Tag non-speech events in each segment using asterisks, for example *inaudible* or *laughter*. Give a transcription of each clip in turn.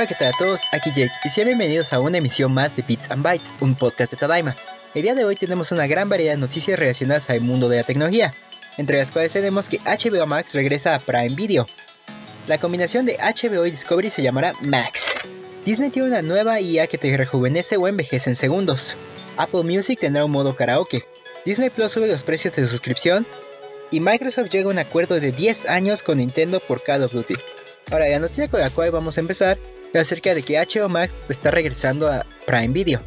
Hola, ¿qué tal a todos? Aquí Jake y sean bienvenidos a una emisión más de Bits and Bytes, un podcast de Tadaima. El día de hoy tenemos una gran variedad de noticias relacionadas al mundo de la tecnología, entre las cuales tenemos que HBO Max regresa a Prime Video. La combinación de HBO y Discovery se llamará Max. Disney tiene una nueva IA que te rejuvenece o envejece en segundos. Apple Music tendrá un modo karaoke. Disney Plus sube los precios de suscripción. Y Microsoft llega a un acuerdo de 10 años con Nintendo por Call of Duty. Ahora, la noticia con la cual vamos a empezar es acerca de que HBO Max está regresando a Prime Video.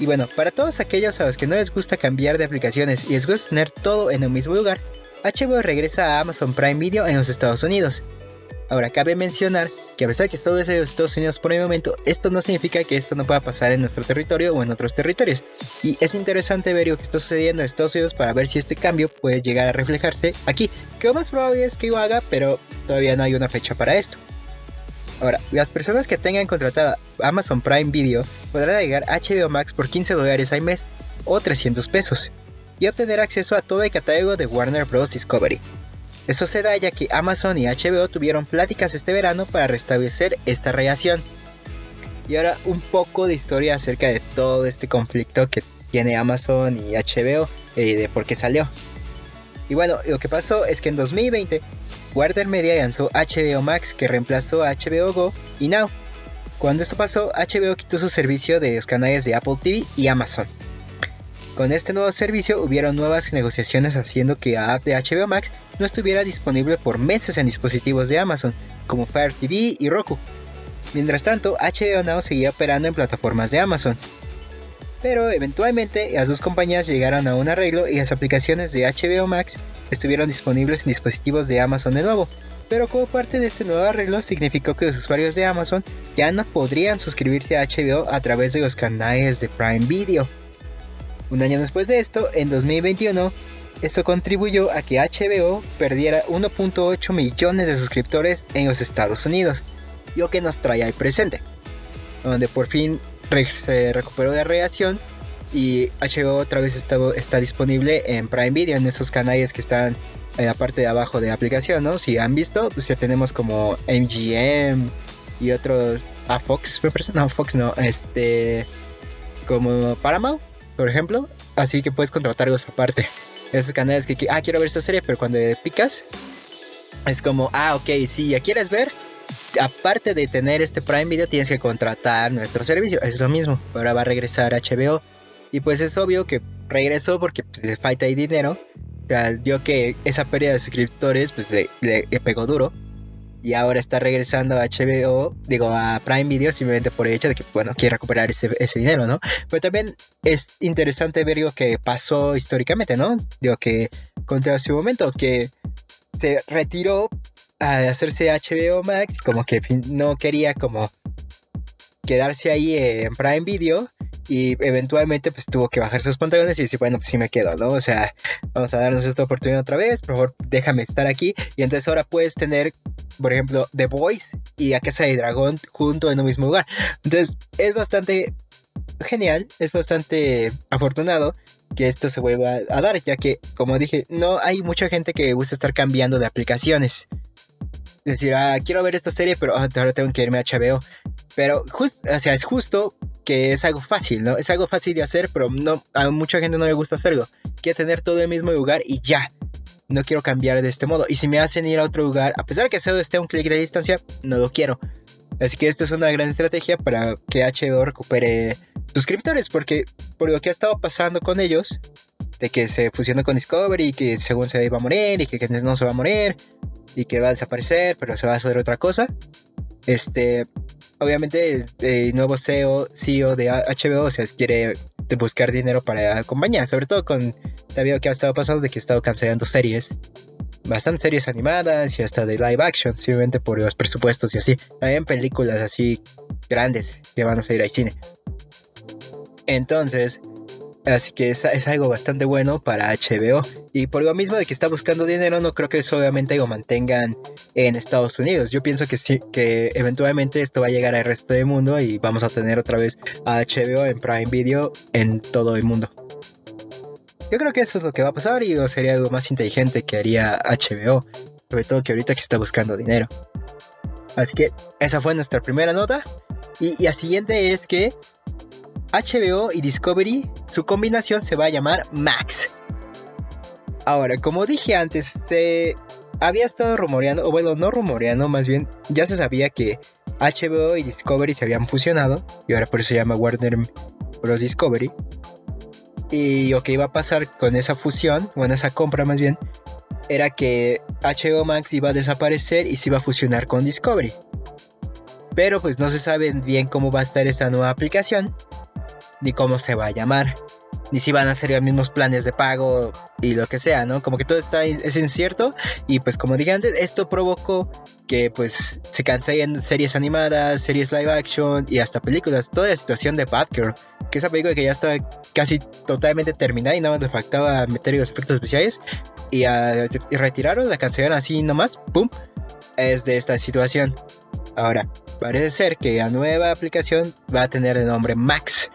Y bueno, para todos aquellos a los que no les gusta cambiar de aplicaciones y les gusta tener todo en un mismo lugar, HBO regresa a Amazon Prime Video en los Estados Unidos. Ahora, cabe mencionar que a pesar que todo es los Estados Unidos por el momento, esto no significa que esto no pueda pasar en nuestro territorio o en otros territorios. Y es interesante ver lo que está sucediendo en Estados Unidos para ver si este cambio puede llegar a reflejarse aquí. Que lo más probable es que lo haga, pero todavía no hay una fecha para esto. Ahora, las personas que tengan contratada Amazon Prime Video podrán agregar HBO Max por 15 dólares al mes o 300 pesos y obtener acceso a todo el catálogo de Warner Bros. Discovery. Eso se da ya que Amazon y HBO tuvieron pláticas este verano para restablecer esta relación. Y ahora un poco de historia acerca de todo este conflicto que tiene Amazon y HBO y de por qué salió. Y bueno, lo que pasó es que en 2020 Warner Media lanzó HBO Max que reemplazó a HBO Go y Now. Cuando esto pasó, HBO quitó su servicio de los canales de Apple TV y Amazon. Con este nuevo servicio hubieron nuevas negociaciones haciendo que la app de HBO Max no estuviera disponible por meses en dispositivos de Amazon, como Fire TV y Roku. Mientras tanto, HBO Now seguía operando en plataformas de Amazon. Pero eventualmente las dos compañías llegaron a un arreglo y las aplicaciones de HBO Max estuvieron disponibles en dispositivos de Amazon de nuevo. Pero como parte de este nuevo arreglo significó que los usuarios de Amazon ya no podrían suscribirse a HBO a través de los canales de Prime Video. Un año después de esto, en 2021, esto contribuyó a que HBO perdiera 1.8 millones de suscriptores en los Estados Unidos, lo que nos trae al presente, donde por fin se recuperó la relación y HBO otra vez está, disponible en Prime Video, en esos canales que están en la parte de abajo de la aplicación, ¿no? Si han visto, pues ya tenemos como MGM y otros, a Fox, me parece, no, Fox no, este, como Paramount por ejemplo. Así que puedes contratar algo aparte. Esos canales que, ah, quiero ver esta serie, pero cuando picas, es como, ah, ok, si ya quieres ver, aparte de tener este Prime Video, tienes que contratar nuestro servicio. Es lo mismo. Ahora va a regresar HBO. Y pues es obvio que regresó porque pues, le falta ahí dinero. O sea, vio que esa pérdida de suscriptores pues le pegó duro y ahora está regresando a HBO, digo a Prime Video simplemente por el hecho de que, bueno, quiere recuperar ese, dinero, ¿no? Pero también es interesante ver lo que pasó históricamente, ¿no? Digo que contra su momento, que se retiró a hacerse HBO Max, como que no quería como quedarse ahí en Prime Video y eventualmente pues tuvo que bajar sus pantalones y decir, bueno, pues sí me quedo, ¿no? O sea, vamos a darnos esta oportunidad otra vez, por favor, déjame estar aquí y entonces ahora puedes tener por ejemplo, The Voice y A Casa de Dragón junto en un mismo lugar. Entonces, es bastante genial, es bastante afortunado que esto se vuelva a dar, ya que, como dije, no hay mucha gente que gusta estar cambiando de aplicaciones. Es decir, ah, quiero ver esta serie, pero ah, ahora tengo que irme a HBO. Pero, o sea, es justo que es algo fácil, ¿no? Es algo fácil de hacer, pero no, a mucha gente no le gusta hacerlo. Quiere tener todo en el mismo lugar y ya no quiero cambiar de este modo. Y si me hacen ir a otro lugar, a pesar de que solo esté a un clic de distancia, no lo quiero. Así que esto es una gran estrategia para que HBO recupere suscriptores, porque por lo que ha estado pasando con ellos, de que se fusionó con Discovery que según se iba a morir y que no se va a morir y que va a desaparecer, pero se va a hacer otra cosa. Este, obviamente el nuevo CEO, CEO de HBO, o sea, quiere buscar dinero para la compañía, sobre todo con también que ha estado pasando de que ha estado cancelando series, bastantes series animadas y hasta de live action, simplemente por los presupuestos y así. También películas así grandes que van a salir al cine. Entonces, Así que es, algo bastante bueno para HBO. Y por lo mismo de que está buscando dinero, no creo que eso obviamente lo mantengan en Estados Unidos. Yo pienso que sí, que eventualmente esto va a llegar al resto del mundo y vamos a tener otra vez a HBO en Prime Video en todo el mundo. Yo creo que eso es lo que va a pasar y sería algo más inteligente que haría HBO. Sobre todo que ahorita que está buscando dinero. Así que esa fue nuestra primera nota. Y la siguiente es que HBO y Discovery, su combinación se va a llamar Max. Ahora, como dije antes, había estado rumoreando, o bueno, no rumoreando, más bien ya se sabía que HBO y Discovery se habían fusionado, y ahora por eso se llama Warner Bros. Discovery. Y lo que iba a pasar con esa fusión, bueno, esa compra más bien, era que HBO Max iba a desaparecer y se iba a fusionar con Discovery. Pero pues no se sabe bien cómo va a estar esta nueva aplicación, ni cómo se va a llamar, ni si van a ser los mismos planes de pago y lo que sea, ¿no? Como que todo está es incierto y pues como dije antes, esto provocó que pues se cancelen series animadas, series live action y hasta películas. Toda la situación de Batgirl, que esa película que ya está casi totalmente terminada y nada más le faltaba meter los efectos especiales y, y retiraron, la cancelaron así nomás, ¡pum! Es de esta situación. Ahora, parece ser que la nueva aplicación va a tener el nombre Max.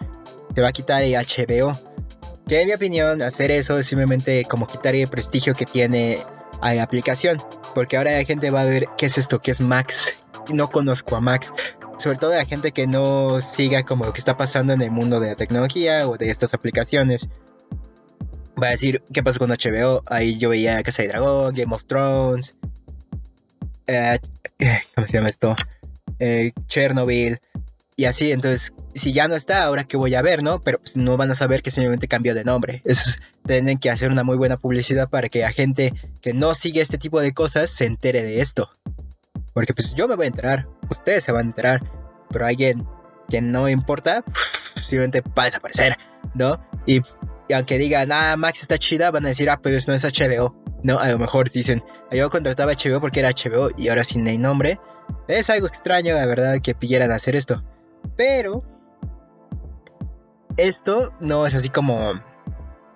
Se va a quitar el HBO. Que en mi opinión, hacer eso es simplemente como quitar el prestigio que tiene a la aplicación. Porque ahora la gente va a ver qué es esto, qué es Max. No conozco a Max. Sobre todo la gente que no siga como lo que está pasando en el mundo de la tecnología o de estas aplicaciones. Va a decir, ¿qué pasó con HBO? Ahí yo veía Casa de Dragón, Game of Thrones. Eh, *laughs* ¿Cómo se llama esto? Eh, Chernobyl. Y así, entonces, si ya no está, ahora que voy a ver, ¿no? Pero pues, no van a saber que simplemente cambió de nombre. Tienen que hacer una muy buena publicidad para que la gente que no sigue este tipo de cosas se entere de esto. Porque pues yo me voy a enterar, ustedes se van a enterar, pero alguien que no importa, simplemente va a desaparecer, ¿no? Y, aunque digan, ah, Max está chida, van a decir, ah, pues no es HBO. No, a lo mejor dicen, yo contrataba HBO porque era HBO y ahora sin el nombre. Es algo extraño, la verdad, que pidieran hacer esto. Pero esto no es así como,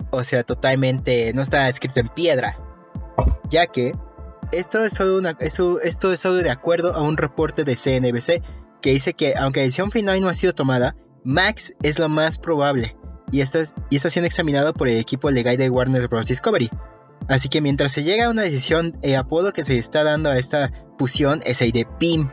o sea, totalmente, no está escrito en piedra, ya que esto es solo, esto, es de acuerdo a un reporte de CNBC que dice que aunque la decisión final no ha sido tomada, Max es lo más probable y, esto y está siendo examinado por el equipo legal de Warner Bros. Discovery. Así que mientras se llega a una decisión, el apodo que se está dando a esta fusión es el de PIM,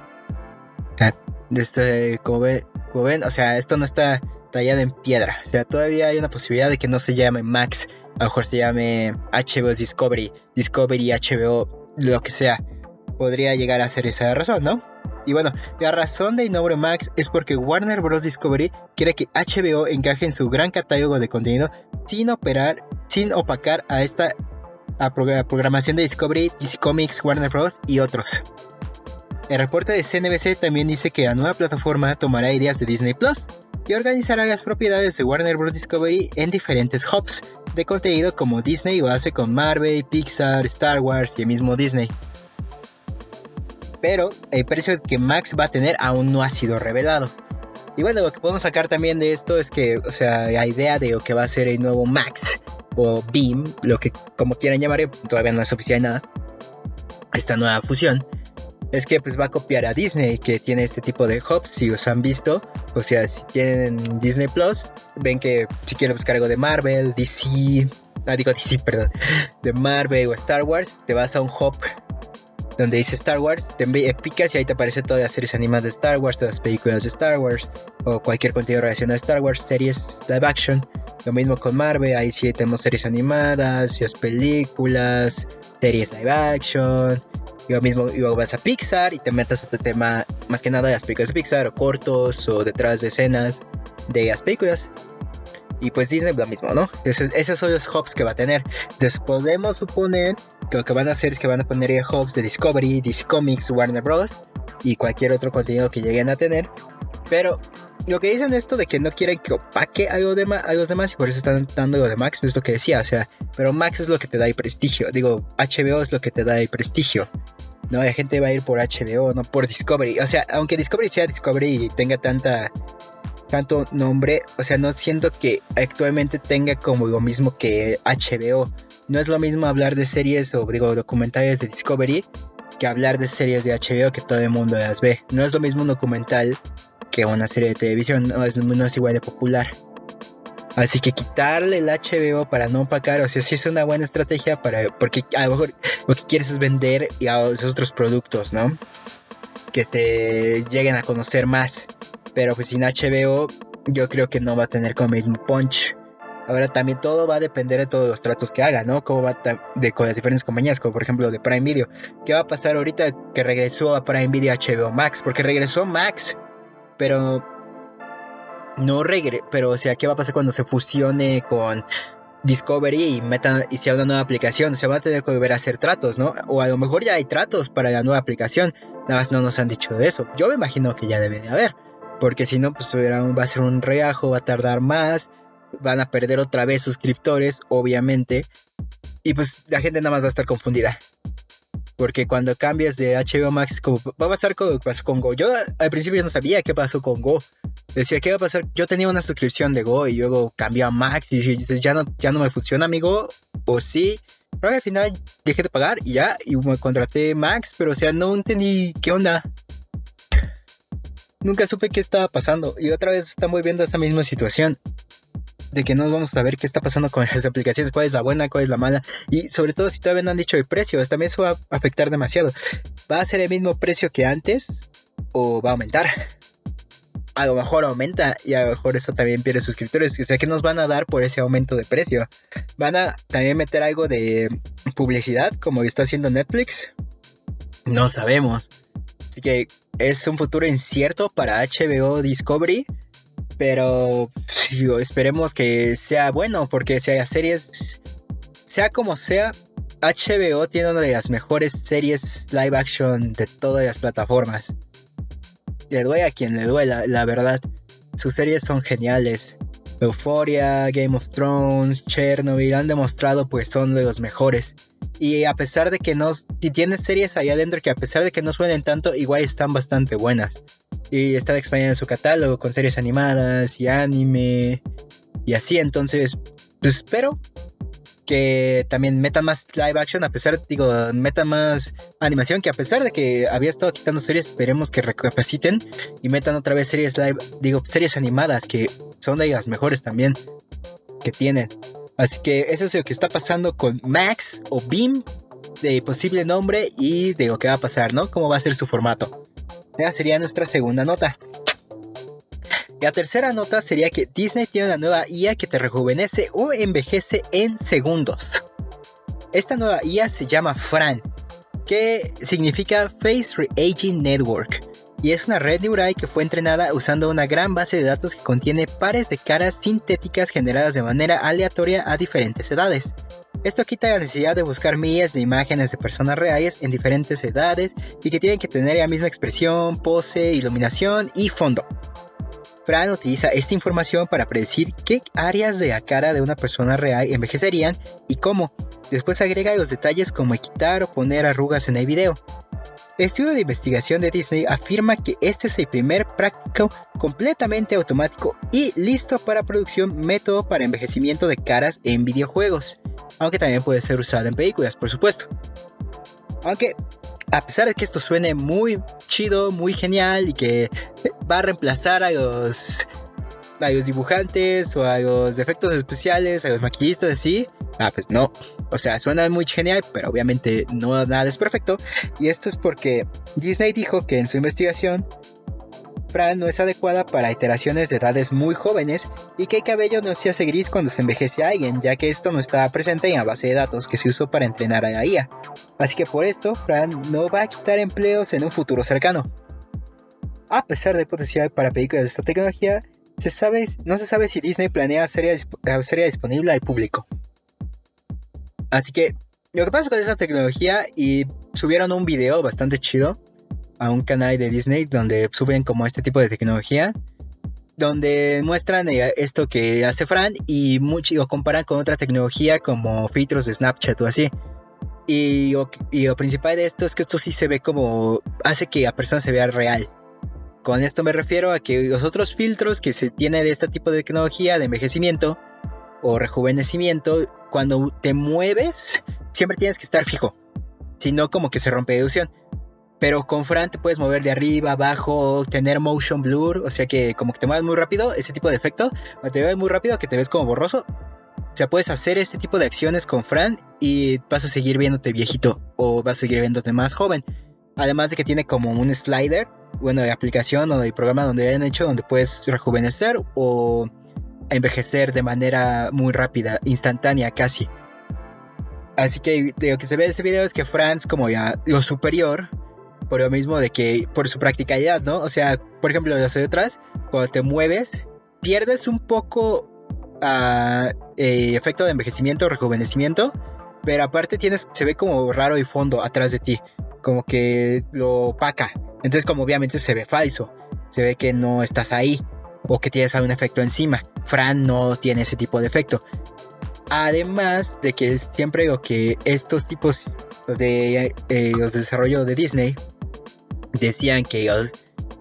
este, como, ven, o sea, esto no está tallado en piedra. O sea, todavía hay una posibilidad de que no se llame Max, a lo mejor se llame HBO Discovery, Discovery HBO, lo que sea. Podría llegar a ser esa razón, ¿no? Y bueno, la razón del nombre Max es porque Warner Bros. Discovery quiere que HBO encaje en su gran catálogo de contenido sin operar, sin opacar a esta programación de Discovery, DC Comics, Warner Bros. y otros. El reporte de CNBC también dice que la nueva plataforma tomará ideas de Disney Plus y organizará las propiedades de Warner Bros. Discovery en diferentes hubs de contenido como Disney lo hace con Marvel, Pixar, Star Wars y el mismo Disney. Pero el precio que Max va a tener aún no ha sido revelado. Y bueno, lo que podemos sacar también de esto es que, o sea, la idea de lo que va a ser el nuevo Max o Beam, lo que como quieran llamar, todavía no es oficial nada, esta nueva fusión, es que pues va a copiar a Disney que tiene este tipo de hubs si os han visto. O sea si tienen Disney Plus ven que si quieren buscar algo de Marvel DC ah digo DC perdón *laughs* de Marvel o Star Wars te vas a un hub donde dice Star Wars te picas y ahí te aparece todas las series animadas de Star Wars todas las películas de Star Wars o cualquier contenido relacionado a Star Wars series live action. Lo mismo con Marvel ahí sí tenemos series animadas películas series live action y mismo luego vas a Pixar y te metes a este tema, más que nada de las películas de Pixar, o cortos, o detrás de escenas de las películas. Y pues Disney lo mismo, ¿no? Esos, son los hubs que va a tener. Entonces podemos suponer que lo que van a hacer es que van a poner hubs de Discovery, DC Comics, Warner Bros. y cualquier otro contenido que lleguen a tener. Pero lo que dicen esto de que no quieren que opaque algo de a los demás y por eso están dando lo de Max, es lo que decía, o sea, pero Max es lo que te da el prestigio, digo, HBO es lo que te da el prestigio. No, la gente va a ir por HBO, no por Discovery. O sea, aunque Discovery sea Discovery y tenga tanta tanto nombre, o sea, no siento que actualmente tenga como lo mismo que HBO. No es lo mismo hablar de series o digo documentales de Discovery que hablar de series de HBO que todo el mundo las ve. No es lo mismo un documental que una serie de televisión, no es, no es igual de popular. Así que quitarle el HBO para no opacar, o sea, sí es una buena estrategia para, porque a lo mejor lo que quieres es vender a los otros productos, ¿no? Que se lleguen a conocer más. Pero pues sin HBO yo creo que no va a tener como mismo punch. Ahora también todo va a depender de todos los tratos que haga, ¿no? Cómo va de, con las diferentes compañías, como por ejemplo de Prime Video. ¿Qué va a pasar ahorita que regresó a Prime Video HBO Max? Porque regresó Max, pero no regre, pero o sea, ¿qué va a pasar cuando se fusione con Discovery y metan y sea una nueva aplicación? Se va a tener que volver a hacer tratos, ¿no? O a lo mejor ya hay tratos para la nueva aplicación. Nada más no nos han dicho de eso. Yo me imagino que ya debe de haber. Porque si no, pues va a ser un reajo, va a tardar más van a perder otra vez suscriptores, obviamente. Y pues la gente nada más va a estar confundida. Porque cuando cambias de HBO Max, como va a pasar con, con Go. Yo al principio no sabía qué pasó con Go. Decía, ¿qué va a pasar? Yo tenía una suscripción de Go y luego cambié a Max y dices, ya no, ya no me funciona, amigo. O sí. Pero al final dejé de pagar y ya, y me contraté Max, pero o sea, no entendí qué onda. Nunca supe qué estaba pasando. Y otra vez estamos viendo esa misma situación de que no vamos a ver qué está pasando con las aplicaciones, cuál es la buena, cuál es la mala, y sobre todo si todavía no han dicho el precio, también eso va a afectar demasiado. ¿Va a ser el mismo precio que antes o va a aumentar? A lo mejor aumenta y a lo mejor eso también pierde suscriptores. O sea, ¿qué nos van a dar por ese aumento de precio? ¿Van a también meter algo de publicidad como está haciendo Netflix? No sabemos. Así que es un futuro incierto para HBO Discovery pero esperemos que sea bueno, porque sea series, sea como sea, HBO tiene una de las mejores series live action de todas las plataformas. Le duele a quien le duela, la verdad. Sus series son geniales. Euphoria, Game of Thrones, Chernobyl han demostrado pues son de los mejores. Y a pesar de que no, si tienes series ahí adentro que a pesar de que no suenen tanto, igual están bastante buenas y están expandiendo su catálogo con series animadas y anime y así. Entonces, pues espero que también metan más live action, a pesar, digo, metan más animación, que a pesar de que había estado quitando series, esperemos que recapaciten y metan otra vez series live, digo, series animadas, que son de las mejores también que tienen. Así que eso es lo que está pasando con Max o Beam, de posible nombre y de lo que va a pasar, ¿no? Cómo va a ser su formato. Esa sería nuestra segunda nota. La tercera nota sería que Disney tiene una nueva IA que te rejuvenece o envejece en segundos. Esta nueva IA se llama Fran, que significa Face Reaging Network, y es una red neural que fue entrenada usando una gran base de datos que contiene pares de caras sintéticas generadas de manera aleatoria a diferentes edades. Esto quita la necesidad de buscar miles de imágenes de personas reales en diferentes edades y que tienen que tener la misma expresión, pose, iluminación y fondo. Fran utiliza esta información para predecir qué áreas de la cara de una persona real envejecerían y cómo. Después agrega los detalles como quitar o poner arrugas en el video. El estudio de investigación de Disney afirma que este es el primer práctico completamente automático y listo para producción método para envejecimiento de caras en videojuegos, aunque también puede ser usado en películas, por supuesto. Aunque a pesar de que esto suene muy chido, muy genial y que va a reemplazar a los a los dibujantes o a los efectos especiales, a los maquillistas así, ah pues no, o sea, suena muy genial, pero obviamente no nada es perfecto. Y esto es porque Disney dijo que en su investigación Fran no es adecuada para iteraciones de edades muy jóvenes y que el cabello no se hace gris cuando se envejece a alguien, ya que esto no estaba presente en la base de datos que se usó para entrenar a la IA. Así que por esto, Fran no va a quitar empleos en un futuro cercano. A pesar del potencial para películas de esta tecnología, no se sabe si Disney planea hacerla disponible al público. Así que lo que pasa con esa tecnología y subieron un video bastante chido a un canal de Disney donde suben como este tipo de tecnología donde muestran eh, esto que hace Fran y mucho lo comparan con otra tecnología como filtros de Snapchat o así. Y, y, lo principal de esto es que esto sí se ve como hace que la persona se vea real. Con esto me refiero a que los otros filtros que se tiene de este tipo de tecnología de envejecimiento o rejuvenecimiento, cuando te mueves, siempre tienes que estar fijo. Si no, como que se rompe ilusión. Pero con Fran te puedes mover de arriba, abajo, tener motion blur, o sea que como que te mueves muy rápido, ese tipo de efecto, te mueves muy rápido que te ves como borroso. O sea, puedes hacer este tipo de acciones con Fran y vas a seguir viéndote viejito o vas a seguir viéndote más joven. Además de que tiene como un slider, bueno, de aplicación o de programa donde hayan hecho, donde puedes rejuvenecer o envejecer de manera muy rápida, instantánea casi. Así que lo que se ve en ese video es que Franz, como ya lo superior, por lo mismo de que, por su practicalidad, ¿no? O sea, por ejemplo, de atrás, cuando te mueves, pierdes un poco uh, efecto de envejecimiento rejuvenecimiento, pero aparte tienes, se ve como raro y fondo atrás de ti, como que lo opaca. Entonces, como obviamente se ve falso, se ve que no estás ahí o que tienes algún efecto encima. Fran no tiene ese tipo de efecto. Además de que siempre digo que estos tipos, de, eh, los de desarrollo de Disney, decían que el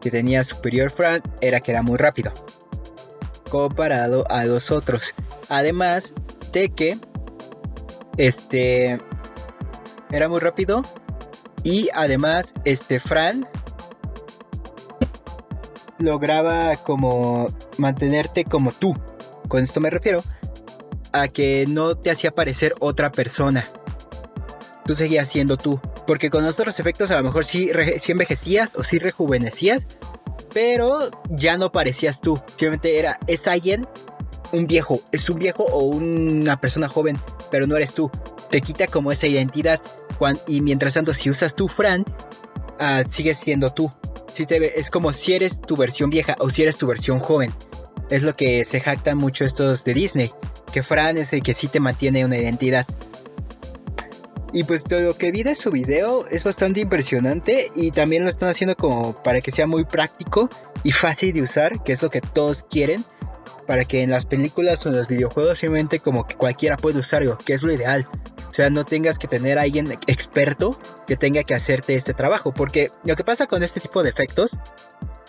que tenía superior Fran era que era muy rápido. Comparado a los otros. Además de que este era muy rápido. Y además, este Fran lograba como mantenerte como tú. Con esto me refiero a que no te hacía parecer otra persona. Tú seguías siendo tú. Porque con otros efectos a lo mejor sí, envejecías o sí rejuvenecías. Pero ya no parecías tú. Simplemente era, es alguien, un viejo. Es un viejo o una persona joven. Pero no eres tú. Te quita como esa identidad. y mientras tanto, si usas tu Fran, uh, sigues siendo tú. Si te, es como si eres tu versión vieja o si eres tu versión joven. Es lo que se jactan mucho estos de Disney que Fran es el que sí te mantiene una identidad. Y pues todo lo que vi de su video es bastante impresionante y también lo están haciendo como para que sea muy práctico y fácil de usar, que es lo que todos quieren, para que en las películas o en los videojuegos simplemente como que cualquiera pueda usarlo, que es lo ideal. O sea, no tengas que tener a alguien experto que tenga que hacerte este trabajo, porque lo que pasa con este tipo de efectos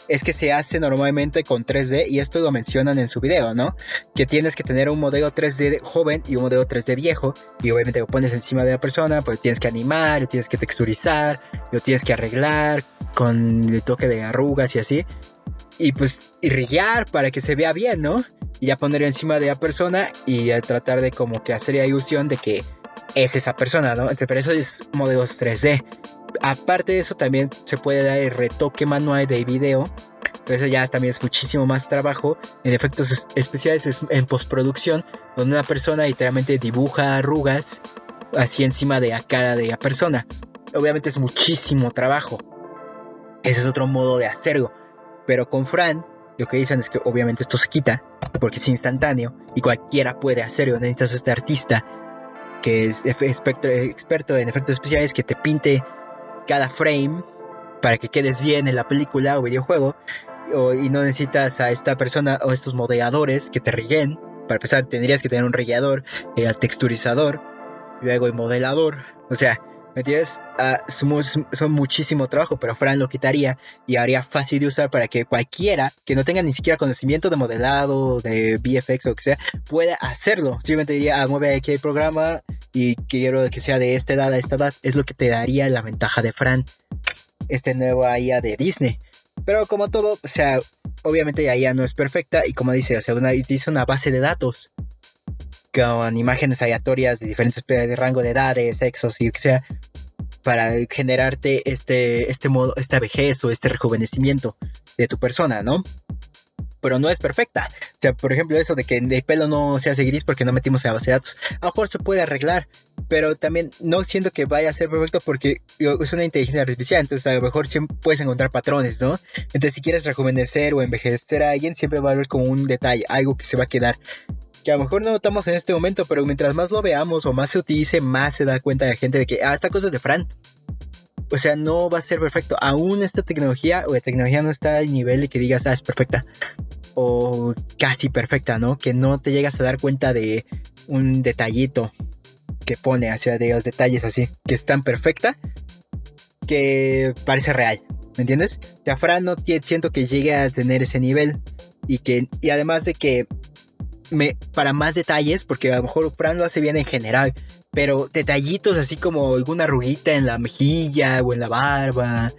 es que se hace normalmente con 3D y esto lo mencionan en su video, ¿no? Que tienes que tener un modelo 3D joven y un modelo 3D viejo y obviamente lo pones encima de la persona, pues tienes que animar, lo tienes que texturizar, lo tienes que arreglar con el toque de arrugas y así. Y pues irrigar para que se vea bien, ¿no? Y ya ponerlo encima de la persona y tratar de como que hacer la ilusión de que es esa persona, ¿no? Pero eso es modelos 3D aparte de eso también se puede dar el retoque manual de video. Pero eso ya también es muchísimo más trabajo en efectos especiales en postproducción, donde una persona literalmente dibuja arrugas así encima de la cara de la persona. Obviamente es muchísimo trabajo. Ese es otro modo de hacerlo. Pero con Fran, lo que dicen es que obviamente esto se quita, porque es instantáneo y cualquiera puede hacerlo. Necesitas este artista que es experto en efectos especiales que te pinte cada frame para que quedes bien en la película o videojuego. y no necesitas a esta persona o estos modeladores que te rillen. Para empezar, tendrías que tener un rellador, el eh, texturizador, luego el modelador. O sea, ¿me entiendes? Ah, son, muchísimo trabajo, pero Fran lo quitaría y haría fácil de usar para que cualquiera que no tenga ni siquiera conocimiento de modelado, de VFX o lo que sea, pueda hacerlo. Simplemente diría, ah, mueve aquí el programa, y quiero que sea de esta edad a esta edad, es lo que te daría la ventaja de Fran, este nuevo IA de Disney. Pero como todo, o sea, obviamente la no es perfecta y como dice, o sea, una, una base de datos con imágenes aleatorias de diferentes de de edades, sexos y lo que sea, para generarte este, este modo, esta vejez o este rejuvenecimiento de tu persona, ¿no? Pero no es perfecta. O sea, por ejemplo, eso de que el pelo no se hace gris porque no metimos en la base de datos. A lo mejor se puede arreglar, pero también no siento que vaya a ser perfecto porque es una inteligencia artificial, entonces a lo mejor siempre puedes encontrar patrones, ¿no? Entonces, si quieres rejuvenecer o envejecer a alguien, siempre va a haber como un detalle, algo que se va a quedar. Que a lo mejor no notamos en este momento, pero mientras más lo veamos o más se utilice, más se da cuenta la gente de que, ah, esta cosa es de Fran. O sea, no va a ser perfecto. Aún esta tecnología o la tecnología no está al nivel de que digas, ah, es perfecta. O casi perfecta, ¿no? Que no te llegas a dar cuenta de un detallito que pone hacia de los detalles así, que es tan perfecta que parece real. ¿Me entiendes? Ya Fran no siento que llegue a tener ese nivel. Y que. Y además de que. Me, para más detalles, porque a lo mejor Fran lo hace bien en general, pero detallitos así como alguna arruguita en la mejilla o en la barba,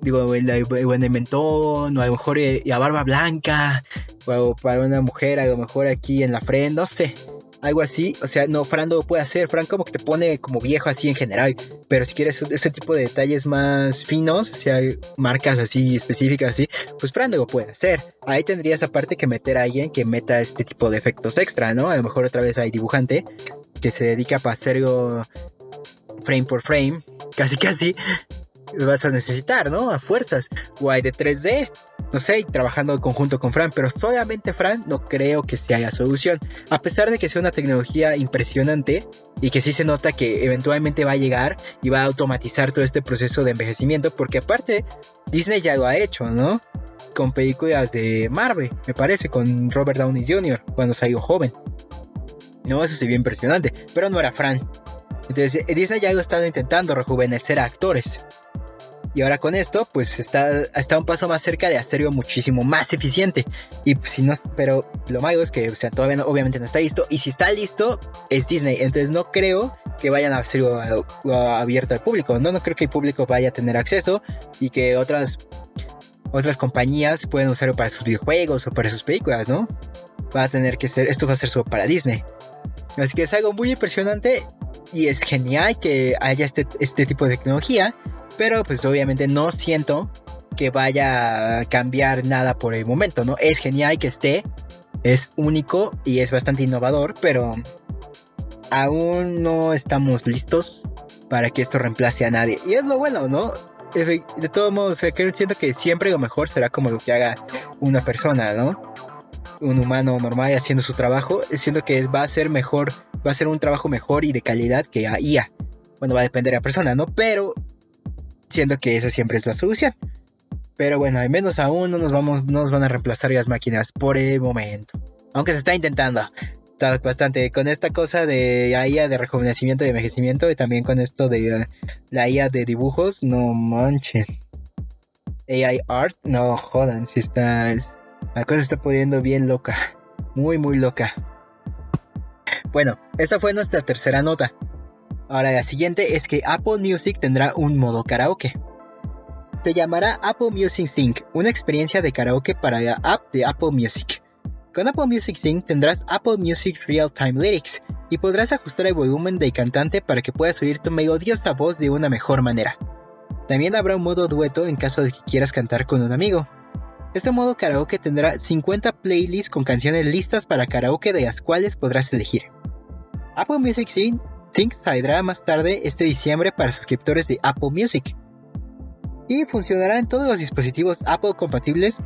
digo, en, el mentón, o a lo mejor eh, la barba blanca, o para una mujer a lo mejor aquí en la frente, no sé, algo así. O sea, no, Fran no lo puede hacer. Fran como que te pone como viejo así en general. Pero si quieres este tipo de detalles más finos, o sea, marcas así específicas así, pues Fran no lo puede hacer. Ahí tendrías aparte que meter a alguien que meta este tipo de efectos extra, ¿no? A lo mejor otra vez hay dibujante que se dedica para hacerlo frame por frame, casi casi, vas a necesitar, ¿no? A fuerzas. O hay de 3D, no sé, trabajando en conjunto con Fran, pero solamente Fran no creo que se haya solución. A pesar de que sea una tecnología impresionante y que sí se nota que eventualmente va a llegar y va a automatizar todo este proceso de envejecimiento, porque aparte Disney ya lo ha hecho, ¿no? Con películas de Marvel, me parece, con Robert Downey Jr. cuando salió joven. No, eso sería impresionante, pero no era Fran. Entonces Disney ya ha estado intentando rejuvenecer a actores. Y ahora con esto, pues está, está un paso más cerca de hacerlo muchísimo más eficiente. Y pues, si no, pero lo malo es que, o sea, todavía obviamente no está listo. Y si está listo, es Disney. Entonces no creo que vayan a hacerlo abierto al público. No, no creo que el público vaya a tener acceso y que otras, otras compañías puedan usarlo para sus videojuegos o para sus películas, ¿no? Va a tener que ser, esto va a ser solo para Disney. Así que es algo muy impresionante y es genial que haya este, este tipo de tecnología pero pues obviamente no siento que vaya a cambiar nada por el momento, ¿no? Es genial que esté, es único y es bastante innovador, pero aún no estamos listos para que esto reemplace a nadie. Y es lo bueno, ¿no? De todos modos, siento que siempre lo mejor será como lo que haga una persona, ¿no? Un humano normal haciendo su trabajo, siento que va a ser mejor, va a ser un trabajo mejor y de calidad que a IA. Bueno, va a depender de la persona, ¿no? Pero siendo que esa siempre es la solución. Pero bueno, al menos aún no nos, vamos, no nos van a reemplazar las máquinas por el momento. Aunque se está intentando. Está bastante con esta cosa de la IA de rejuvenecimiento y envejecimiento y también con esto de la IA de dibujos. No manchen. AI art, no jodan, si está. La cosa está poniendo bien loca. Muy, muy loca. Bueno, esa fue nuestra tercera nota. Ahora la siguiente es que Apple Music tendrá un modo karaoke. Se llamará Apple Music Sync, una experiencia de karaoke para la app de Apple Music. Con Apple Music Sync tendrás Apple Music Real Time Lyrics y podrás ajustar el volumen del cantante para que puedas oír tu melodiosa voz de una mejor manera. También habrá un modo dueto en caso de que quieras cantar con un amigo. Este modo karaoke tendrá 50 playlists con canciones listas para karaoke de las cuales podrás elegir. Apple Music Sync saldrá más tarde este diciembre para suscriptores de Apple Music y funcionará en todos los dispositivos Apple compatibles,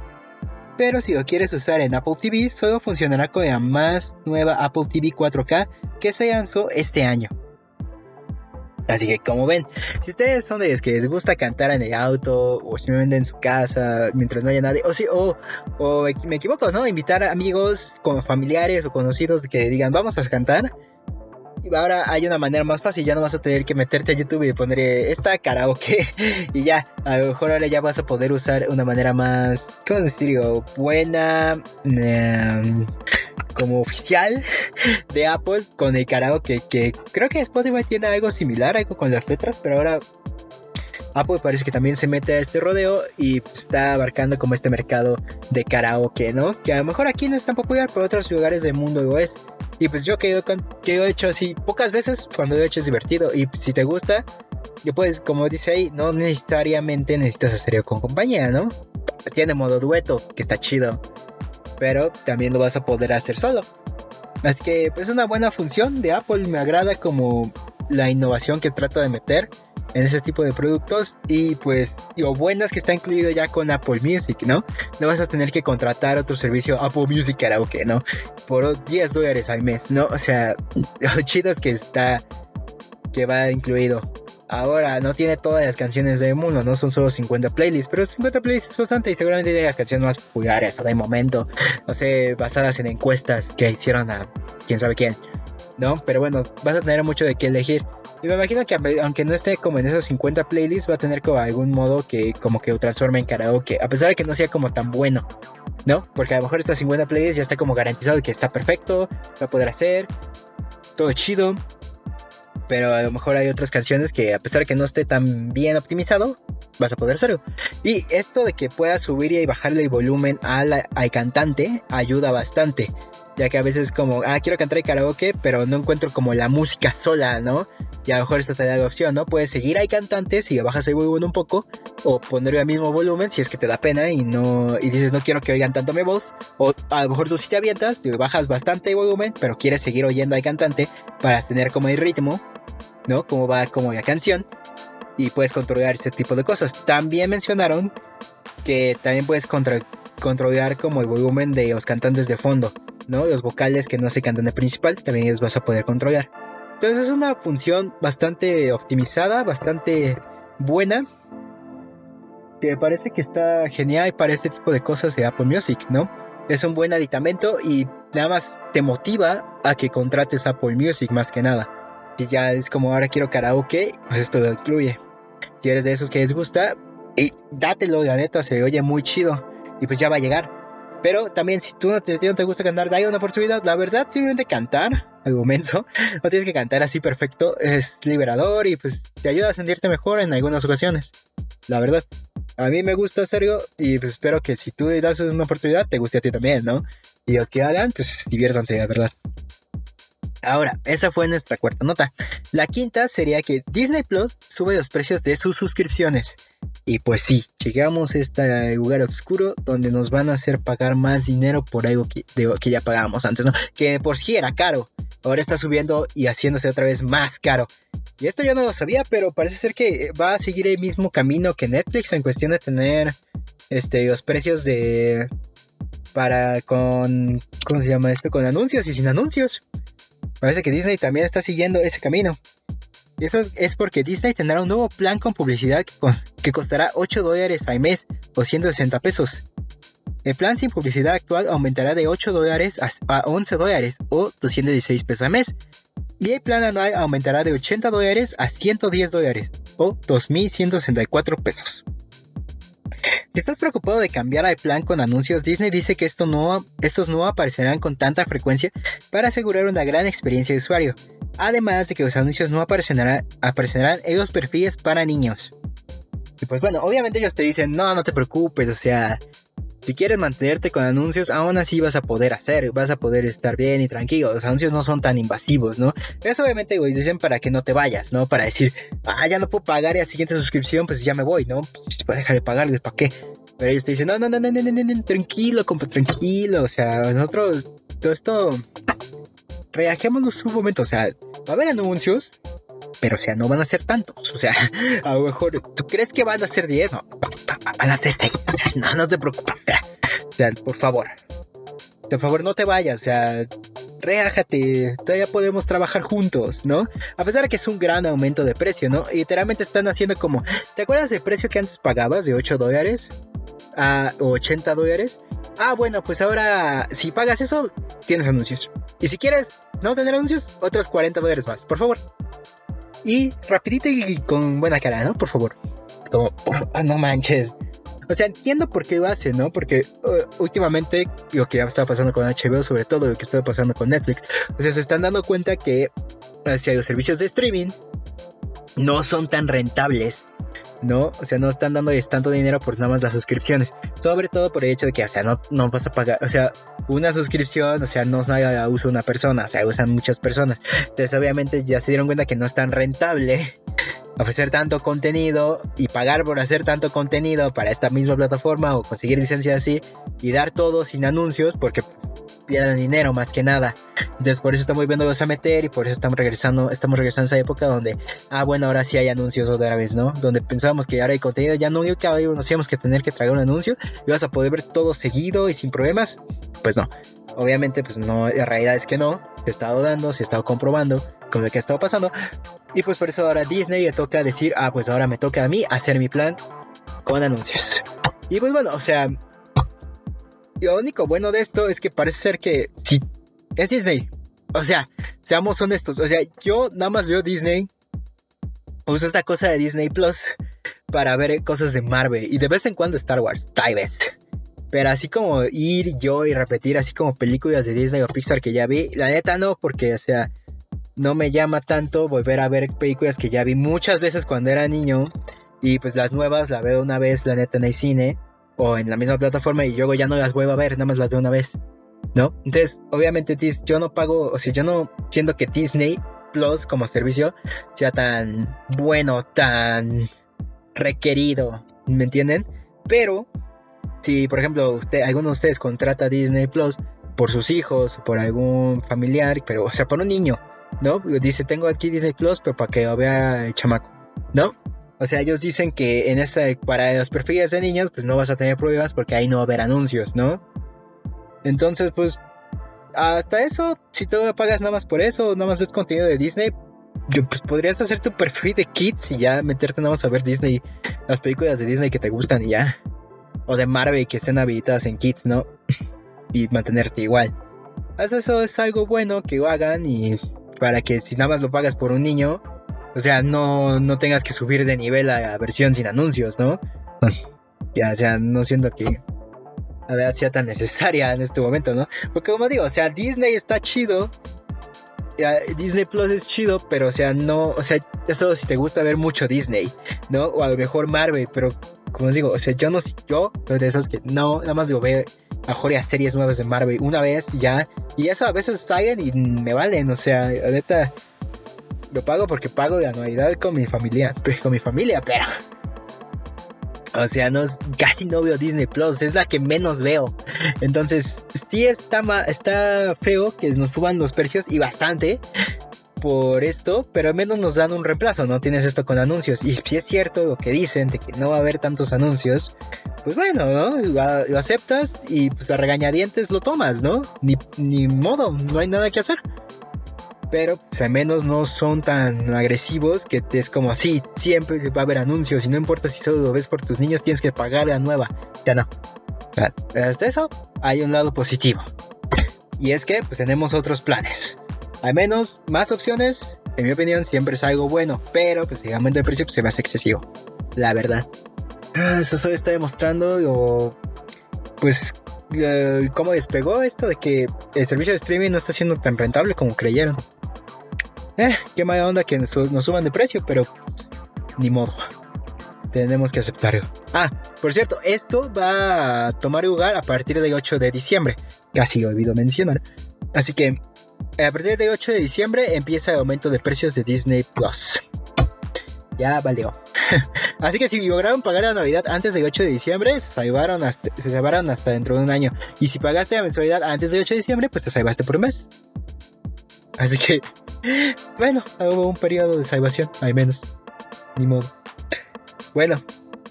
pero si lo quieres usar en Apple TV solo funcionará con la más nueva Apple TV 4K que se lanzó este año. Así que como ven, si ustedes son de los que les gusta cantar en el auto o simplemente en su casa mientras no haya nadie, o si o, o me equivoco, ¿no? Invitar amigos, con familiares o conocidos que digan vamos a cantar, ahora hay una manera más fácil, ya no vas a tener que meterte a YouTube y poner eh, esta karaoke *laughs* y ya, a lo mejor ahora ya vas a poder usar una manera más, ¿cómo decirlo? Buena, em, como oficial de Apple con el karaoke, que creo que Spotify tiene algo similar, algo con las letras, pero ahora Apple parece que también se mete a este rodeo y está abarcando como este mercado de karaoke, ¿no? Que a lo mejor aquí no es tan popular, pero otros lugares del mundo lo es. Y pues yo que, que he hecho así pocas veces, cuando he hecho es divertido. Y si te gusta, pues como dice ahí, no necesariamente necesitas hacerlo con compañía, ¿no? Tiene modo dueto, que está chido. Pero también lo vas a poder hacer solo. Así que pues es una buena función de Apple, me agrada como la innovación que trata de meter en ese tipo de productos y pues digo buenas que está incluido ya con Apple Music, ¿no? No vas a tener que contratar otro servicio Apple Music Karaoke, ¿no? Por 10 dólares al mes, ¿no? O sea, *laughs* lo chido es que está, que va incluido. Ahora, no tiene todas las canciones del mundo, no son solo 50 playlists, pero 50 playlists es bastante y seguramente tiene las canciones más populares o de momento, no sé, basadas en encuestas que hicieron a quién sabe quién, ¿no? Pero bueno, vas a tener mucho de qué elegir. Y me imagino que aunque no esté como en esas 50 playlists, va a tener como algún modo que como que lo transforme en karaoke. A pesar de que no sea como tan bueno, ¿no? Porque a lo mejor estas 50 playlists ya está como garantizado que está perfecto, va a poder hacer, todo chido. Pero a lo mejor hay otras canciones que a pesar de que no esté tan bien optimizado, vas a poder hacerlo. Y esto de que puedas subir y bajarle el volumen al, al cantante ayuda bastante ya que a veces como, ah, quiero cantar karaoke, pero no encuentro como la música *laughs* sola, ¿no? Y a lo mejor esta te la opción, ¿no? Puedes seguir hay cantantes y bajas el volumen un poco, o poner el mismo volumen si es que te da pena y no, y dices no quiero que oigan tanto mi voz, o a lo mejor tú sí te avientas, te bajas bastante el volumen, pero quieres seguir oyendo al cantante para tener como el ritmo, ¿no? Como va como la canción, y puedes controlar ese tipo de cosas. También mencionaron que también puedes controlar como el volumen de los cantantes de fondo. ¿no? Los vocales que no se cantan de principal también los vas a poder controlar. Entonces es una función bastante optimizada, bastante buena. Que parece que está genial para este tipo de cosas de Apple Music, ¿no? Es un buen aditamento y nada más te motiva a que contrates Apple Music más que nada. Ya es como ahora quiero karaoke, pues esto lo incluye. Si eres de esos que les gusta, y dátelo, la neta, se oye muy chido. Y pues ya va a llegar. Pero también si tú no te, no te gusta cantar, dale una oportunidad. La verdad, simplemente cantar, algo menso, *laughs* no tienes que cantar así perfecto, es liberador y pues te ayuda a sentirte mejor en algunas ocasiones. La verdad. A mí me gusta hacerlo y pues espero que si tú le das una oportunidad, te guste a ti también, ¿no? Y los que hagan, pues diviértanse, la verdad. Ahora, esa fue nuestra cuarta nota. La quinta sería que Disney Plus sube los precios de sus suscripciones. Y pues sí, llegamos a este lugar oscuro donde nos van a hacer pagar más dinero por algo que, ya pagábamos antes, ¿no? Que por sí era caro. Ahora está subiendo y haciéndose otra vez más caro. Y esto yo no lo sabía, pero parece ser que va a seguir el mismo camino que Netflix en cuestión de tener este, los precios de... para con... ¿Cómo se llama esto? Con anuncios y sin anuncios. Parece que Disney también está siguiendo ese camino. Eso es porque Disney tendrá un nuevo plan con publicidad que, costará 8 dólares al mes o 160 pesos. El plan sin publicidad actual aumentará de 8 dólares a 11 dólares o 216 pesos al mes. Y el plan anual aumentará de 80 dólares a 110 dólares o 2.164 pesos. Si estás preocupado de cambiar al plan con anuncios, Disney dice que estos no aparecerán con tanta frecuencia para asegurar una gran experiencia de usuario, además de que los anuncios no aparecerán, aparecerán en los perfiles para niños. Y pues bueno, obviamente ellos te dicen, no, no te preocupes, o sea, si quieres mantenerte con anuncios, aún así vas a poder hacer, vas a poder estar bien y tranquilo. Los anuncios no son tan invasivos, ¿no? Eso obviamente, güey, dicen para que no te vayas, ¿no? Para decir, ah, ya no puedo pagar y a siguiente suscripción, pues ya me voy, ¿no? Pues para dejar de pagarles, ¿para qué? Pero ellos te dicen, no, no, no, no, no, no, no, tranquilo, compa, tranquilo. O sea, nosotros, todo esto, reajémonos un momento, o sea, va a haber anuncios, pero o sea, no van a ser tantos. O sea, *laughs* a lo mejor, ¿tú crees que van a ser 10? No, van a ser 6. O sea, no, no te preocupes. O sea, por favor. Por favor, no te vayas. O sea, reájate. Todavía podemos trabajar juntos, ¿no? A pesar de que es un gran aumento de precio, ¿no? literalmente están haciendo como. ¿Te acuerdas del precio que antes pagabas de 8 dólares? A 80 dólares. Ah, bueno, pues ahora, si pagas eso, tienes anuncios. Y si quieres no tener anuncios, otros 40 dólares más, por favor. Y rapidito y con buena cara, ¿no? Por favor. Como, oh, no manches. O sea, entiendo por qué lo hace, ¿no? Porque uh, últimamente lo que ya estaba pasando con HBO, sobre todo lo que está pasando con Netflix, o sea, se están dando cuenta que hacia los servicios de streaming no son tan rentables ¿no? O sea, no están dando tanto dinero por nada más las suscripciones. Sobre todo por el hecho de que, o sea, no, no vas a pagar, o sea, una suscripción, o sea, no la usa una persona, o sea, usan muchas personas. Entonces, obviamente, ya se dieron cuenta que no es tan rentable *laughs* ofrecer tanto contenido y pagar por hacer tanto contenido para esta misma plataforma o conseguir licencias así y dar todo sin anuncios porque pierdan dinero más que nada. Entonces por eso estamos viéndolos a meter y por eso estamos regresando, estamos regresando a esa época donde, ah bueno, ahora sí hay anuncios otra vez, ¿no? Donde pensábamos que ahora hay contenido, ya no cada vez nos íbamos que tener que traer un anuncio y vas a poder ver todo seguido y sin problemas. Pues no, obviamente pues no, la realidad es que no, se ha estado dando, se ha estado comprobando con lo que ha estado pasando. Y pues por eso ahora Disney le toca decir, ah pues ahora me toca a mí hacer mi plan con anuncios. Y pues bueno, o sea, lo único bueno de esto es que parece ser que si es Disney. O sea, seamos honestos. O sea, yo nada más veo Disney. Uso esta cosa de Disney Plus para ver cosas de Marvel y de vez en cuando Star Wars, tal vez. Pero así como ir yo y repetir así como películas de Disney o Pixar que ya vi, la neta no, porque o sea, no me llama tanto volver a ver películas que ya vi muchas veces cuando era niño y pues las nuevas la veo una vez, la neta en el cine o en la misma plataforma y luego ya no las vuelvo a ver, nada más las veo una vez. ¿no? Entonces, obviamente yo no pago, o sea, yo no siento que Disney Plus como servicio sea tan bueno, tan requerido, ¿me entienden? Pero si, por ejemplo, usted, alguno de ustedes contrata Disney Plus por sus hijos por algún familiar, pero, o sea, por un niño, ¿no? Dice, tengo aquí Disney Plus, pero para que lo vea el chamaco, ¿no? O sea, ellos dicen que en esa, para los perfiles de niños, pues no vas a tener problemas porque ahí no va a haber anuncios, ¿no? Entonces, pues, hasta eso, si tú pagas nada más por eso, nada más ves contenido de Disney, pues podrías hacer tu perfil de kids y ya meterte nada más a ver Disney, las películas de Disney que te gustan y ya. O de Marvel que estén habilitadas en kids, ¿no? y mantenerte igual. Eso es algo bueno que lo hagan y para que si nada más lo pagas por un niño, o sea, no, no tengas que subir de nivel a la versión sin anuncios, ¿no? ya, o sea, no siento que la verdad sea tan necesaria en este momento, ¿no? Porque como digo, o sea, Disney está chido. Disney Plus es chido, pero o sea, no, o sea, ya solo si te gusta ver mucho Disney, ¿no? O a lo mejor Marvel, pero como digo, o sea, yo no, yo soy de esos que no, nada más digo, ve a a series nuevas de Marvel una vez ya, y eso a veces salen y me valen, o sea, ahorita lo pago porque pago la anualidad con mi familia, con mi familia, pero o sea, no, casi no veo Disney Plus, es la que menos veo. Entonces, sí está, está feo que nos suban los precios y bastante por esto, pero al menos nos dan un reemplazo, no tienes esto con anuncios. Y si es cierto lo que dicen de que no va a haber tantos anuncios, pues bueno, ¿no? Lo, aceptas y pues a regañadientes lo tomas, ¿no? Ni, ni modo, no hay nada que hacer pero pues, al menos no son tan agresivos que es como así, siempre va a haber anuncios y no importa si solo lo ves por tus niños, tienes que pagar la nueva. Ya no. Hasta eso hay un lado positivo. Y es que pues tenemos otros planes. Al menos más opciones, en mi opinión, siempre es algo bueno, pero pues el aumento de precio pues, se me hace excesivo. La verdad. Ah, eso solo está demostrando pues eh, cómo despegó esto de que el servicio de streaming no está siendo tan rentable como creyeron. Eh, qué mala onda que nos, suban de precio, pero ni modo. Tenemos que aceptarlo. Ah, por cierto, esto va a tomar lugar a partir del 8 de diciembre. Casi olvido mencionar. Así que a partir del 8 de diciembre empieza el aumento de precios de Disney Plus. Ya valió. *laughs* Así que si lograron pagar la Navidad antes del 8 de diciembre, se salvaron hasta, se salvaron hasta dentro de un año. Y si pagaste la mensualidad antes del 8 de diciembre, pues te salvaste por un mes. Así que bueno, hubo un periodo de salvación, al menos. Ni modo. Bueno,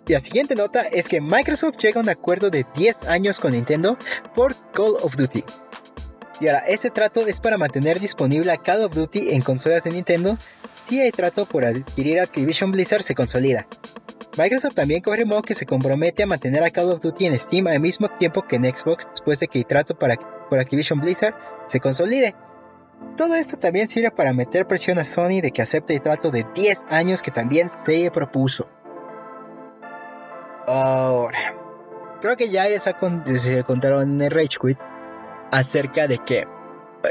la siguiente nota es que Microsoft llega a un acuerdo de 10 años con Nintendo por Call of Duty. Y ahora, este trato es para mantener disponible a Call of Duty en consolas de Nintendo si el trato por adquirir Activision Blizzard se consolida. Microsoft también confirmó que se compromete a mantener a Call of Duty en Steam al mismo tiempo que en Xbox después de que el trato para, por Activision Blizzard se consolide. Todo esto también sirve para meter presión a Sony de que acepte el trato de 10 años que también se propuso. Ahora, creo que ya se contaron en Rage Quit acerca de que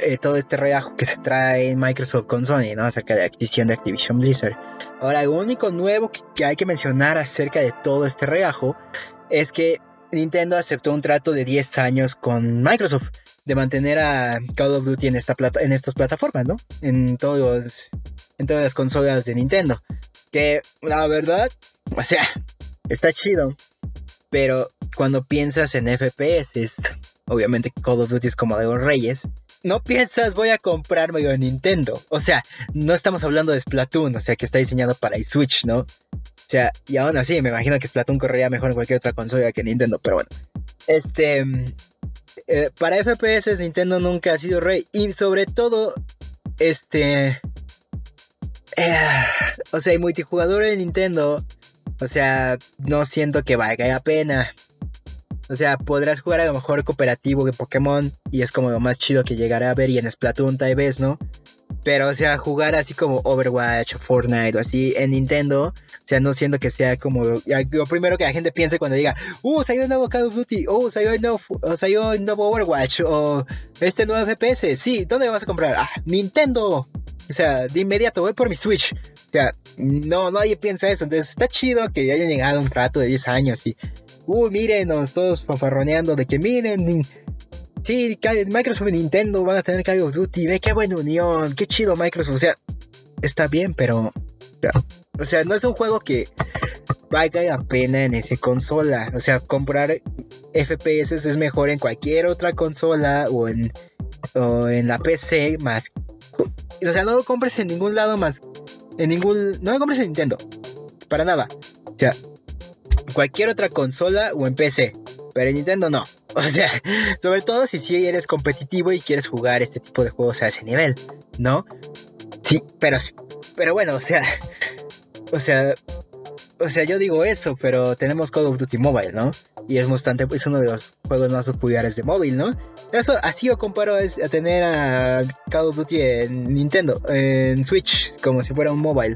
eh, todo este relajo que se trae en Microsoft con Sony, ¿no? Acerca de la adquisición de Activision Blizzard. Ahora, lo único nuevo que, que hay que mencionar acerca de todo este relajo es que Nintendo aceptó un trato de 10 años con Microsoft de mantener a Call of Duty en, esta plata en estas plataformas, ¿no? En, todos, en todas las consolas de Nintendo. Que la verdad, o sea, está chido. Pero cuando piensas en FPS, obviamente Call of Duty es como de los reyes. No piensas voy a comprarme en Nintendo. O sea, no estamos hablando de Splatoon, o sea, que está diseñado para el Switch, ¿no? O sea, y aún así, me imagino que Splatoon correría mejor en cualquier otra consola que Nintendo, pero bueno. Este, eh, para FPS Nintendo nunca ha sido rey. Y sobre todo, este... Eh, o sea, el multijugador de Nintendo, o sea, no siento que valga la pena. O sea, podrás jugar a lo mejor cooperativo de Pokémon y es como lo más chido que llegará a ver y en Splatoon tal vez, ¿no? Pero, o sea, jugar así como Overwatch Fortnite o así en Nintendo, o sea, no siento que sea como lo primero que la gente piense cuando diga, uh, salió el nuevo Call of Duty, uh, salió el nuevo, salió el nuevo Overwatch, o este nuevo FPS, sí, ¿dónde vas a comprar? Ah, Nintendo. O sea, de inmediato voy por mi Switch. O sea, no, nadie piensa eso. Entonces está chido que hayan llegado un rato de 10 años y, uh, mírenos, todos fanfarroneando de que miren, sí, Microsoft y Nintendo van a tener Call of Duty, ve qué buena unión, qué chido Microsoft, o sea, está bien, pero, o sea, no es un juego que valga la pena en esa consola, o sea, comprar FPS es mejor en cualquier otra consola o en, o en la PC más, o sea, no lo compres en ningún lado más, en ningún, no lo compres en Nintendo, para nada, o sea, cualquier otra consola o en PC, pero en Nintendo no. *laughs* O sea, sobre todo si sí eres competitivo y quieres jugar este tipo de juegos a ese nivel, ¿no? Sí, pero, pero bueno, o sea, *laughs* o sea, o sea, yo digo eso, pero tenemos Call of Duty Mobile, ¿no? Y es bastante, es uno de los juegos más populares de móvil, ¿no? Eso, así yo comparo a tener a Call of Duty en Nintendo, en Switch, como si fuera un mobile.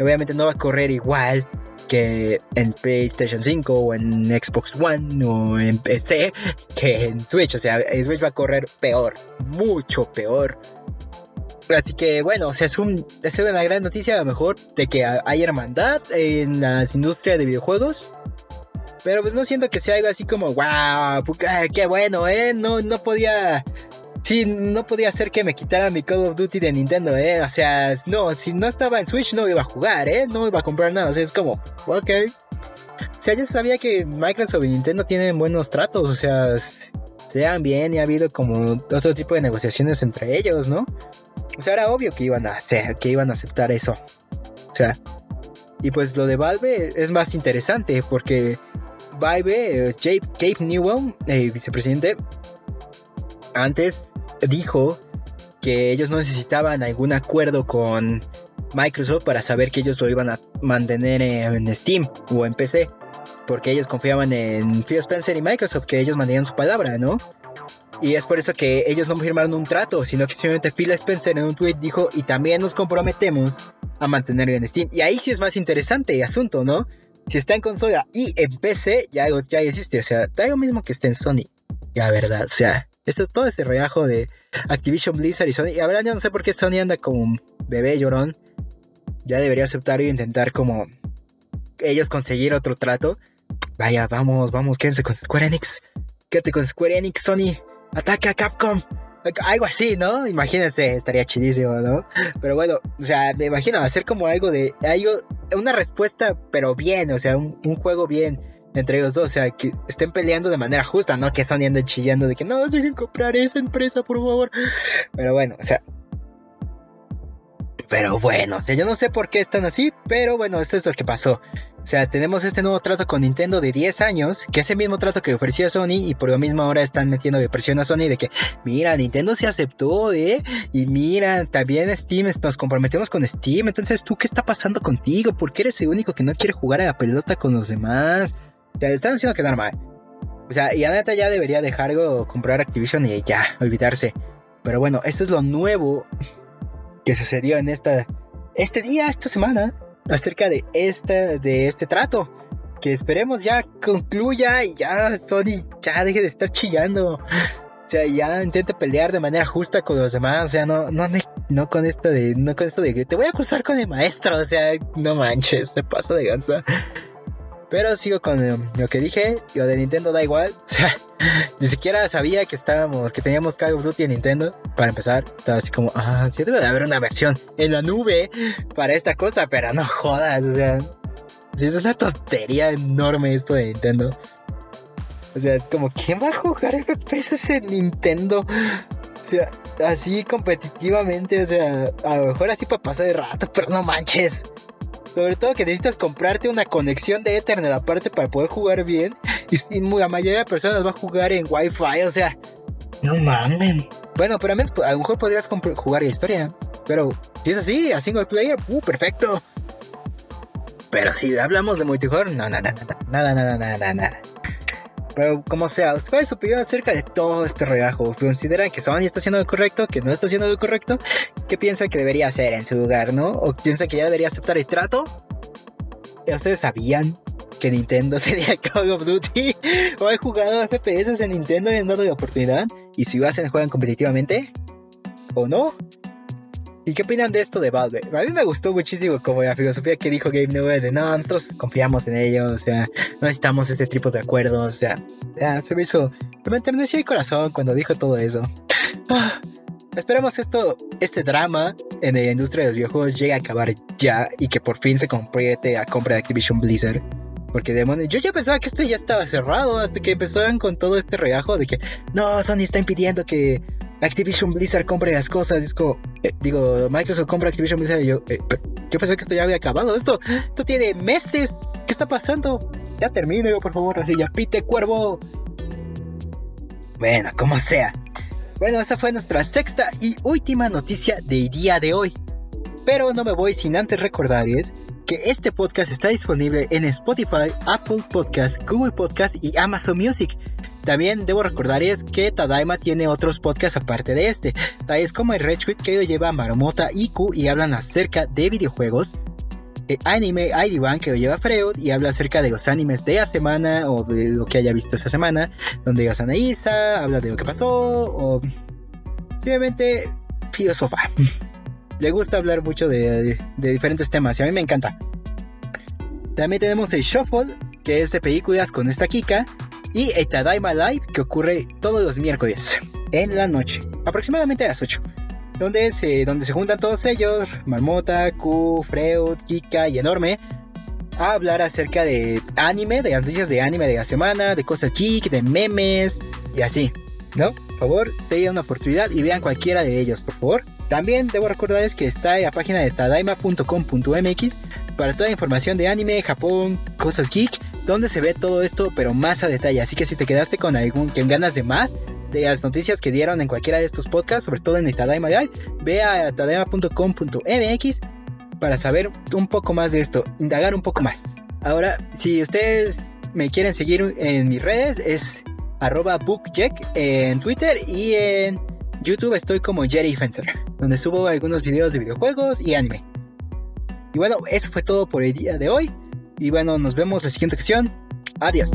Obviamente no va a correr igual que en PlayStation 5 o en Xbox One o en PC que en Switch. O sea, Switch va a correr peor, mucho peor. Así que bueno, o sea, es, un, una gran noticia a lo mejor de que hay hermandad en las industrias de videojuegos. Pero pues no siento que sea algo así como, wow, qué bueno, ¿eh? No, no podía Sí, no podía ser que me quitaran mi Call of Duty de Nintendo, ¿eh? O sea, no, si no estaba en Switch no iba a jugar, ¿eh? No iba a comprar nada, o sea, es como, ok. O sea, yo sabía que Microsoft y Nintendo tienen buenos tratos, o sea, se dan bien y ha habido como otro tipo de negociaciones entre ellos, ¿no? O sea, era obvio que iban a hacer, que iban a aceptar eso. O sea, y pues lo de Valve es más interesante porque Valve, eh, Gabe Newell, el vicepresidente, antes dijo que ellos no necesitaban algún acuerdo con Microsoft para saber que ellos lo iban a mantener en Steam o en PC, porque ellos confiaban en Phil Spencer y Microsoft, que ellos mantenían su palabra, ¿no? Y es por eso que ellos no firmaron un trato, sino que simplemente Phil Spencer en un tweet dijo, y también nos comprometemos a mantenerlo en Steam. Y ahí sí es más interesante el asunto, ¿no? Si está en consola y en PC, ya, ya existe, o sea, da lo mismo que esté en Sony, la verdad, o sea, esto, todo este reajo de Activision Blizzard y Sony. Y ahora ya no sé por qué Sony anda como un bebé llorón. Ya debería aceptar y intentar como ellos conseguir otro trato. Vaya, vamos, vamos, quédense con Square Enix. Quédate con Square Enix, Sony. Ataca a Capcom. Algo así, ¿no? Imagínense, estaría chidísimo, ¿no? Pero bueno, o sea, me imagino hacer como algo de. Algo, una respuesta, pero bien, o sea, un, un juego bien entre ellos dos, o sea, que estén peleando de manera justa, no que Sony ande chillando de que no, dejen comprar esa empresa, por favor. Pero bueno, o sea. Pero bueno, o sea, yo no sé por qué están así, pero bueno, esto es lo que pasó. O sea, tenemos este nuevo trato con Nintendo de 10 años, que es el mismo trato que ofrecía Sony, y por lo mismo ahora están metiendo de presión a Sony de que, mira, Nintendo se aceptó, ¿eh? Y mira, también Steam, nos comprometemos con Steam, entonces tú, ¿qué está pasando contigo? ¿Por qué eres el único que no quiere jugar a la pelota con los demás? Te están haciendo quedar mal. O sea, y la neta ya debería dejar comprar Activision y ya, olvidarse. Pero bueno, esto es lo nuevo que sucedió en esta, este día, esta semana, acerca de este, de este trato. Que esperemos ya concluya y ya Sony ya deje de estar chillando. O sea, ya intente pelear de manera justa con los demás. O sea, no, no, no con esto de, no con esto de que te voy a acusar con el maestro. O sea, no manches, se pasa de ganza. Pero sigo con lo que dije, lo de Nintendo da igual. *laughs* O sea, ni siquiera sabía que estábamos, que teníamos Call of Duty en Nintendo. Para empezar, estaba así como, ah, sí debe de haber una versión en la nube para esta cosa, pero no jodas, o sea, sí, es una tontería enorme esto de Nintendo. O sea, es como, ¿quién va a jugar FPS en Nintendo? O sea, así competitivamente, o sea, a lo mejor así para pasar de rato, pero no manches. Sobre todo que necesitas comprarte una conexión de Ethernet aparte para poder jugar bien. Y, la mayoría de personas va a jugar en Wi-Fi, o sea, no mames. Bueno, pero a, lo mejor podrías jugar la historia. Pero si es así, a single player, uh, perfecto. Pero si hablamos de multijugador, no, nada, nada, nada, nada, nada, nada. Pero como sea, ¿cuál es su opinión acerca de todo este regajo? ¿Consideran que Sony está haciendo lo correcto? ¿Que no está haciendo lo correcto? ¿Qué piensan que debería hacer en su lugar, no? ¿O piensan que ya debería aceptar el trato? ¿Ustedes sabían que Nintendo *laughs* tenía Call of Duty? ¿O han jugado FPS en Nintendo y han dado la oportunidad? ¿Y si lo hacen, juegan competitivamente? ¿O no? ¿Y qué opinan de esto de Valve? A mí me gustó muchísimo como la filosofía que dijo Game Newell de no, nosotros confiamos en ellos, o sea, no necesitamos este tipo de acuerdos, o sea, ya, se me hizo, me enterneció el corazón cuando dijo todo eso. *sighs* Ah, esperemos esto, este drama en la industria de los videojuegos llegue a acabar ya y que por fin se complete a compra de Activision Blizzard. Porque demonios, yo ya pensaba que esto ya estaba cerrado hasta que empezaron con todo este regajo de que no, Sony está impidiendo que Activision Blizzard compre las cosas. Como, eh, digo, Microsoft compra Activision Blizzard y yo, eh, yo pensé que esto ya había acabado. Esto, esto tiene meses. ¿Qué está pasando? Ya termino, por favor, así ya pite cuervo. Bueno, como sea. Bueno, esa fue nuestra sexta y última noticia del día de hoy. Pero no me voy sin antes recordarles que este podcast está disponible en Spotify, Apple Podcast, Google Podcast y Amazon Music. También debo recordarles que Tadaima tiene otros podcasts aparte de este, tales como el Retweet que lo lleva Maromota Iku y hablan acerca de videojuegos, el Anime ID1 que lo lleva Freud y habla acerca de los animes de la semana o de lo que haya visto esa semana, donde llega Sanaísa, habla de lo que pasó o simplemente filosofa. *laughs* Le gusta hablar mucho de, diferentes temas y a mí me encanta. También tenemos el Shuffle, que es de películas con esta Kika, y el Tadaima Live, que ocurre todos los miércoles en la noche, aproximadamente a las 8. Donde se, donde se juntan todos ellos, Marmota, Q, Freud, Kika y Enorme, a hablar acerca de anime, de las noticias de anime de la semana, de cosas geek, de memes y así. ¿No? Por favor, tengan una oportunidad y vean cualquiera de ellos, por favor. También debo recordarles que está en la página de tadaima.com.mx para toda información de anime, Japón, cosas geek, donde se ve todo esto, pero más a detalle. Así que si te quedaste con algún con ganas de más de las noticias que dieron en cualquiera de estos podcasts, sobre todo en el Tadaima Live, ve a tadaima.com.mx para saber un poco más de esto, indagar un poco más. Ahora, si ustedes me quieren seguir en mis redes, es arroba bookjack en Twitter y en YouTube estoy como Jerry Fencer, donde subo algunos videos de videojuegos y anime. Y bueno, eso fue todo por el día de hoy. Y bueno, nos vemos la siguiente sección. Adiós.